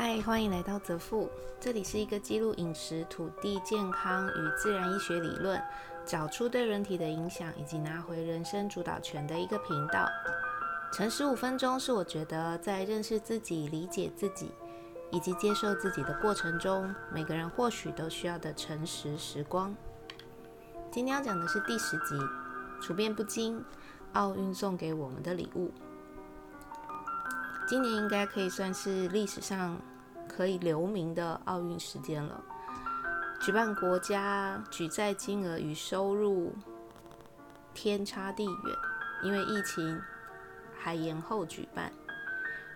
嗨，欢迎来到泽富，这里是一个记录饮食、土地健康与自然医学理论，找出对人体的影响，以及拿回人生主导权的一个频道。晨十五分钟是我觉得在认识自己、理解自己以及接受自己的过程中，每个人或许都需要的诚实时光。今天要讲的是第十集，处变不惊，奥运送给我们的礼物。今年应该可以算是历史上可以留名的奥运时间了。举办国家举债金额与收入天差地远，因为疫情还延后举办。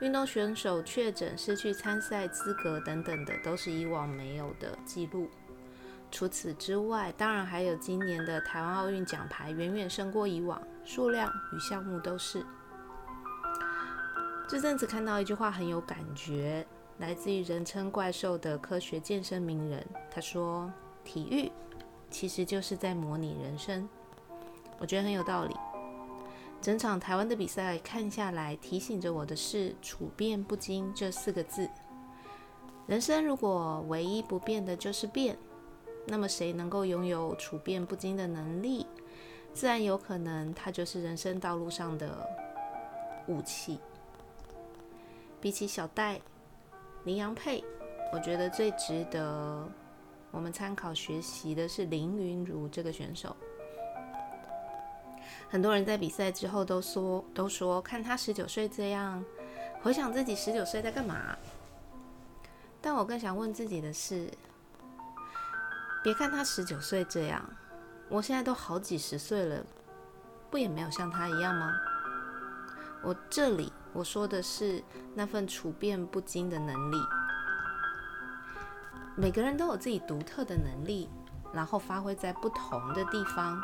运动选手确诊失去参赛资格等等的，都是以往没有的记录。除此之外，当然还有今年的台湾奥运奖牌远远胜过以往，数量与项目都是。这阵子看到一句话很有感觉，来自于人称怪兽的科学健身名人。他说：“体育其实就是在模拟人生。”我觉得很有道理。整场台湾的比赛看下来，提醒着我的是“处变不惊”这四个字。人生如果唯一不变的就是变，那么谁能够拥有处变不惊的能力，自然有可能他就是人生道路上的武器。比起小戴、林洋配，我觉得最值得我们参考学习的是林云如这个选手。很多人在比赛之后都说，都说看他十九岁这样，回想自己十九岁在干嘛。但我更想问自己的是，别看他十九岁这样，我现在都好几十岁了，不也没有像他一样吗？我这里。我说的是那份处变不惊的能力。每个人都有自己独特的能力，然后发挥在不同的地方。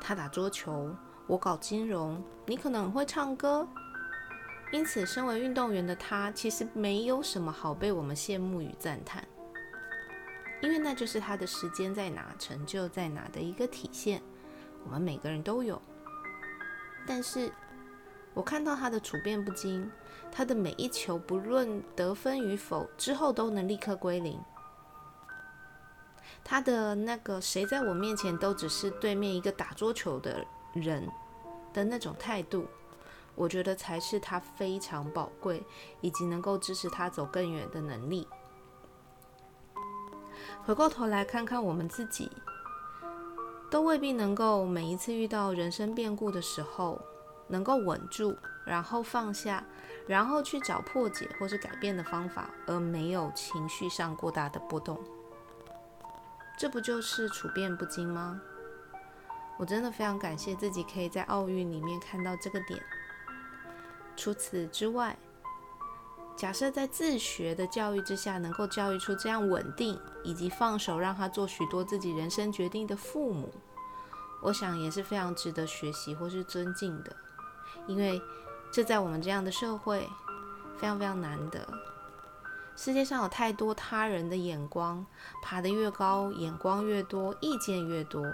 他打桌球，我搞金融，你可能会唱歌。因此，身为运动员的他，其实没有什么好被我们羡慕与赞叹，因为那就是他的时间在哪，成就在哪的一个体现。我们每个人都有，但是。我看到他的处变不惊，他的每一球不论得分与否，之后都能立刻归零。他的那个谁在我面前都只是对面一个打桌球的人的那种态度，我觉得才是他非常宝贵以及能够支持他走更远的能力。回过头来看看我们自己，都未必能够每一次遇到人生变故的时候。能够稳住，然后放下，然后去找破解或是改变的方法，而没有情绪上过大的波动，这不就是处变不惊吗？我真的非常感谢自己可以在奥运里面看到这个点。除此之外，假设在自学的教育之下，能够教育出这样稳定以及放手让他做许多自己人生决定的父母，我想也是非常值得学习或是尊敬的。因为这在我们这样的社会非常非常难得。世界上有太多他人的眼光，爬得越高，眼光越多，意见越多。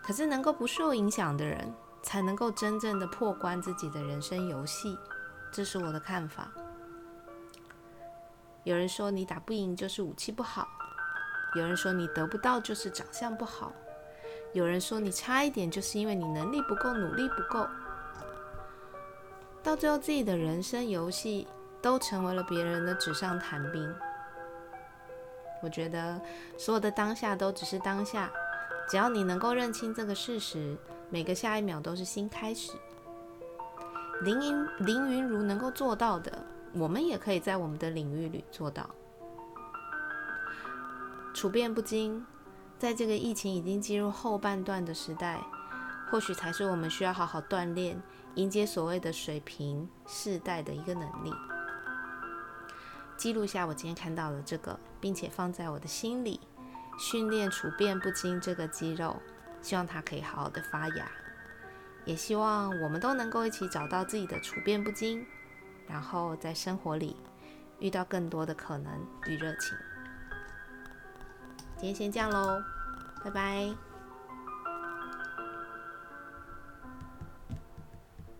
可是能够不受影响的人，才能够真正的破关自己的人生游戏。这是我的看法。有人说你打不赢就是武器不好，有人说你得不到就是长相不好，有人说你差一点就是因为你能力不够，努力不够。到最后，自己的人生游戏都成为了别人的纸上谈兵。我觉得所有的当下都只是当下，只要你能够认清这个事实，每个下一秒都是新开始。林云林云如能够做到的，我们也可以在我们的领域里做到。处变不惊，在这个疫情已经进入后半段的时代，或许才是我们需要好好锻炼。迎接所谓的水平世代的一个能力，记录下我今天看到的这个，并且放在我的心里，训练处变不惊这个肌肉，希望它可以好好的发芽，也希望我们都能够一起找到自己的处变不惊，然后在生活里遇到更多的可能与热情。今天先这样喽，拜拜。